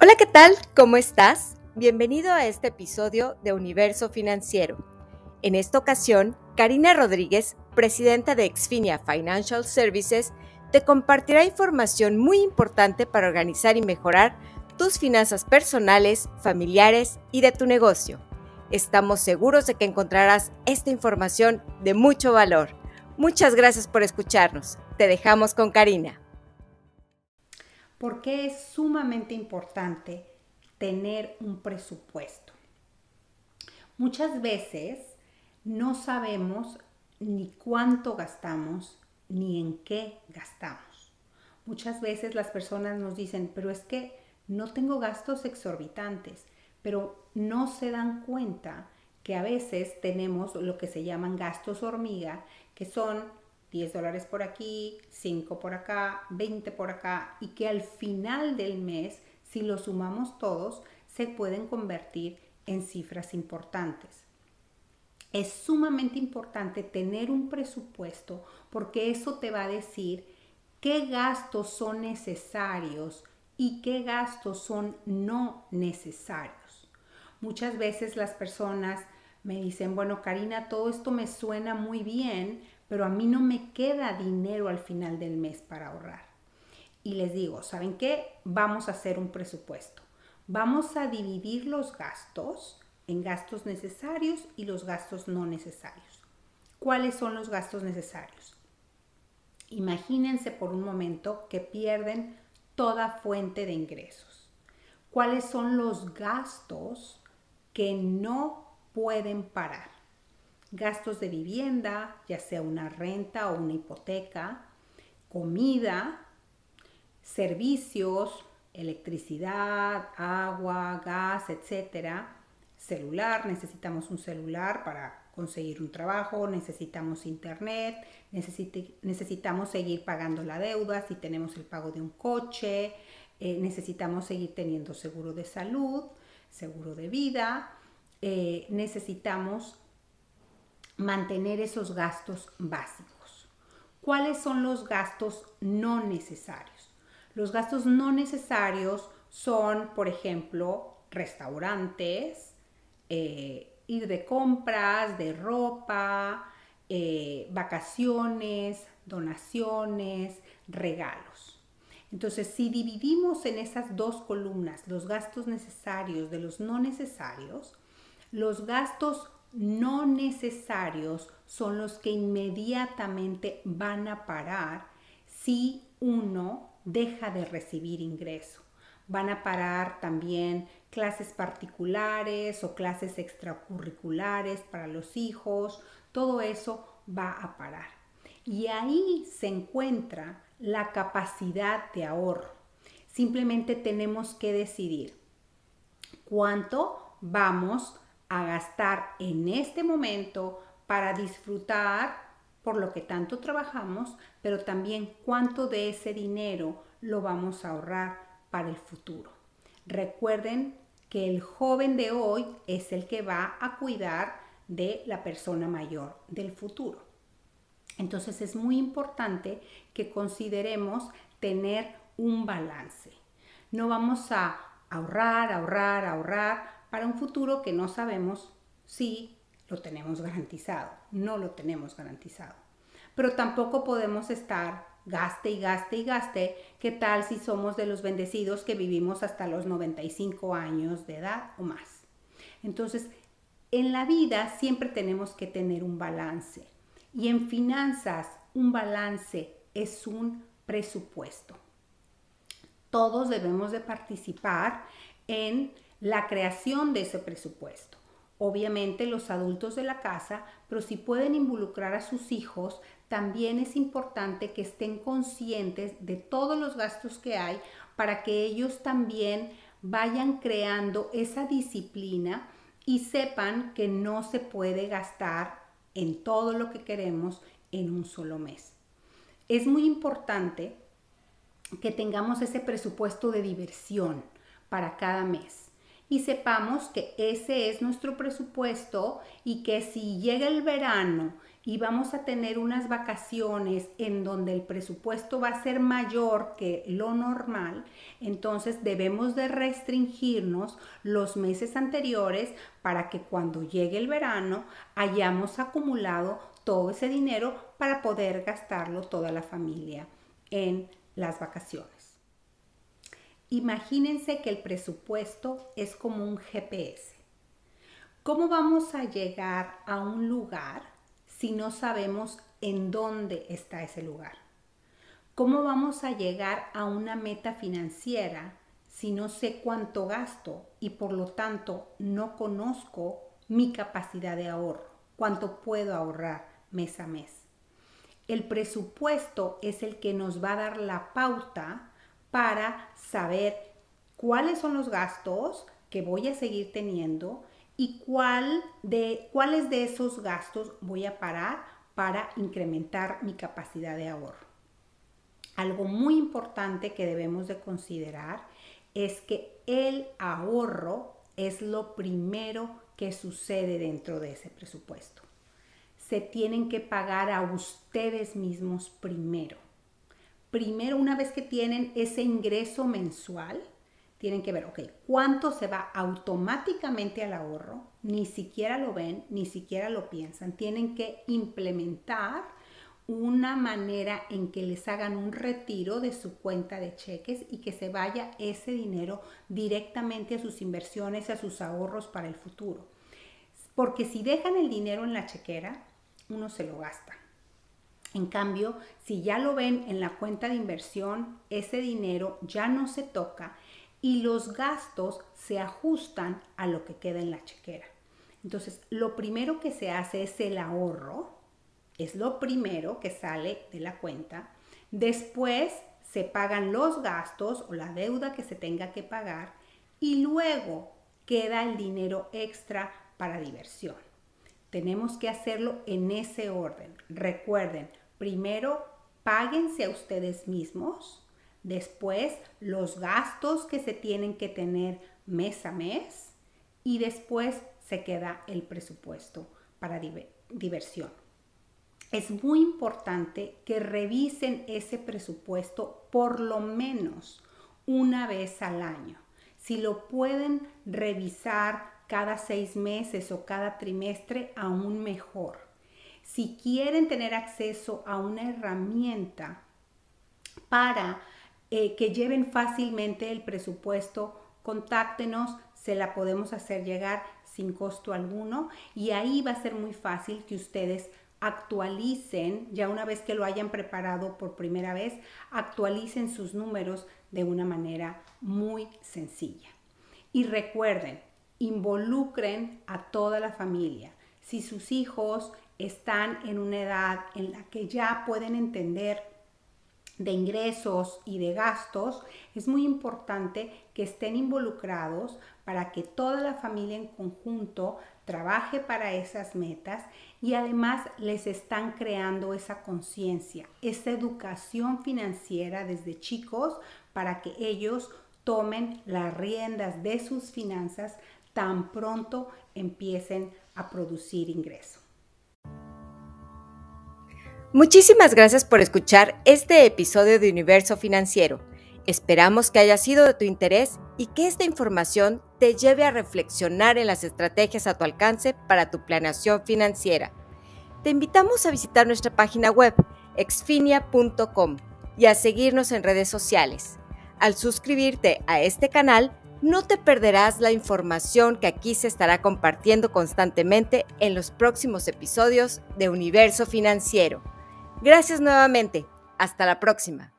Hola, ¿qué tal? ¿Cómo estás? Bienvenido a este episodio de Universo Financiero. En esta ocasión, Karina Rodríguez, presidenta de Exfinia Financial Services, te compartirá información muy importante para organizar y mejorar tus finanzas personales, familiares y de tu negocio. Estamos seguros de que encontrarás esta información de mucho valor. Muchas gracias por escucharnos. Te dejamos con Karina. ¿Por qué es sumamente importante tener un presupuesto? Muchas veces no sabemos ni cuánto gastamos ni en qué gastamos. Muchas veces las personas nos dicen, pero es que no tengo gastos exorbitantes, pero no se dan cuenta que a veces tenemos lo que se llaman gastos hormiga, que son 10 dólares por aquí, 5 por acá, 20 por acá, y que al final del mes, si lo sumamos todos, se pueden convertir en cifras importantes. Es sumamente importante tener un presupuesto porque eso te va a decir qué gastos son necesarios y qué gastos son no necesarios. Muchas veces las personas me dicen, bueno, Karina, todo esto me suena muy bien, pero a mí no me queda dinero al final del mes para ahorrar. Y les digo, ¿saben qué? Vamos a hacer un presupuesto. Vamos a dividir los gastos en gastos necesarios y los gastos no necesarios. ¿Cuáles son los gastos necesarios? Imagínense por un momento que pierden toda fuente de ingresos. ¿Cuáles son los gastos que no pueden parar? Gastos de vivienda, ya sea una renta o una hipoteca, comida, servicios, electricidad, agua, gas, etcétera, celular, necesitamos un celular para conseguir un trabajo, necesitamos internet, necesitamos seguir pagando la deuda si tenemos el pago de un coche, eh, necesitamos seguir teniendo seguro de salud, seguro de vida, eh, necesitamos mantener esos gastos básicos. ¿Cuáles son los gastos no necesarios? Los gastos no necesarios son, por ejemplo, restaurantes, eh, ir de compras, de ropa, eh, vacaciones, donaciones, regalos. Entonces, si dividimos en esas dos columnas los gastos necesarios de los no necesarios, los gastos no necesarios son los que inmediatamente van a parar si uno deja de recibir ingreso. Van a parar también clases particulares o clases extracurriculares para los hijos. Todo eso va a parar. Y ahí se encuentra la capacidad de ahorro. Simplemente tenemos que decidir cuánto vamos a gastar en este momento para disfrutar por lo que tanto trabajamos, pero también cuánto de ese dinero lo vamos a ahorrar para el futuro. Recuerden que el joven de hoy es el que va a cuidar de la persona mayor del futuro. Entonces es muy importante que consideremos tener un balance. No vamos a ahorrar, ahorrar, ahorrar para un futuro que no sabemos si lo tenemos garantizado. No lo tenemos garantizado. Pero tampoco podemos estar gaste y gaste y gaste. ¿Qué tal si somos de los bendecidos que vivimos hasta los 95 años de edad o más? Entonces, en la vida siempre tenemos que tener un balance. Y en finanzas, un balance es un presupuesto. Todos debemos de participar en la creación de ese presupuesto. Obviamente los adultos de la casa, pero si pueden involucrar a sus hijos, también es importante que estén conscientes de todos los gastos que hay para que ellos también vayan creando esa disciplina y sepan que no se puede gastar en todo lo que queremos en un solo mes. Es muy importante que tengamos ese presupuesto de diversión para cada mes y sepamos que ese es nuestro presupuesto y que si llega el verano y vamos a tener unas vacaciones en donde el presupuesto va a ser mayor que lo normal, entonces debemos de restringirnos los meses anteriores para que cuando llegue el verano hayamos acumulado todo ese dinero para poder gastarlo toda la familia en las vacaciones. Imagínense que el presupuesto es como un GPS. ¿Cómo vamos a llegar a un lugar si no sabemos en dónde está ese lugar? ¿Cómo vamos a llegar a una meta financiera si no sé cuánto gasto y por lo tanto no conozco mi capacidad de ahorro? ¿Cuánto puedo ahorrar mes a mes? El presupuesto es el que nos va a dar la pauta para saber cuáles son los gastos que voy a seguir teniendo y cuál de, cuáles de esos gastos voy a parar para incrementar mi capacidad de ahorro. Algo muy importante que debemos de considerar es que el ahorro es lo primero que sucede dentro de ese presupuesto. Se tienen que pagar a ustedes mismos primero. Primero, una vez que tienen ese ingreso mensual, tienen que ver, ok, ¿cuánto se va automáticamente al ahorro? Ni siquiera lo ven, ni siquiera lo piensan. Tienen que implementar una manera en que les hagan un retiro de su cuenta de cheques y que se vaya ese dinero directamente a sus inversiones, a sus ahorros para el futuro. Porque si dejan el dinero en la chequera, uno se lo gasta. En cambio, si ya lo ven en la cuenta de inversión, ese dinero ya no se toca y los gastos se ajustan a lo que queda en la chequera. Entonces, lo primero que se hace es el ahorro, es lo primero que sale de la cuenta. Después se pagan los gastos o la deuda que se tenga que pagar y luego queda el dinero extra para diversión. Tenemos que hacerlo en ese orden. Recuerden, primero páguense a ustedes mismos, después los gastos que se tienen que tener mes a mes y después se queda el presupuesto para diversión. Es muy importante que revisen ese presupuesto por lo menos una vez al año. Si lo pueden revisar cada seis meses o cada trimestre, aún mejor. Si quieren tener acceso a una herramienta para eh, que lleven fácilmente el presupuesto, contáctenos, se la podemos hacer llegar sin costo alguno y ahí va a ser muy fácil que ustedes actualicen, ya una vez que lo hayan preparado por primera vez, actualicen sus números de una manera muy sencilla. Y recuerden, involucren a toda la familia. Si sus hijos están en una edad en la que ya pueden entender de ingresos y de gastos, es muy importante que estén involucrados para que toda la familia en conjunto trabaje para esas metas y además les están creando esa conciencia, esa educación financiera desde chicos para que ellos tomen las riendas de sus finanzas tan pronto empiecen a producir ingresos. Muchísimas gracias por escuchar este episodio de Universo Financiero. Esperamos que haya sido de tu interés y que esta información te lleve a reflexionar en las estrategias a tu alcance para tu planeación financiera. Te invitamos a visitar nuestra página web exfinia.com y a seguirnos en redes sociales. Al suscribirte a este canal, no te perderás la información que aquí se estará compartiendo constantemente en los próximos episodios de Universo Financiero. Gracias nuevamente. Hasta la próxima.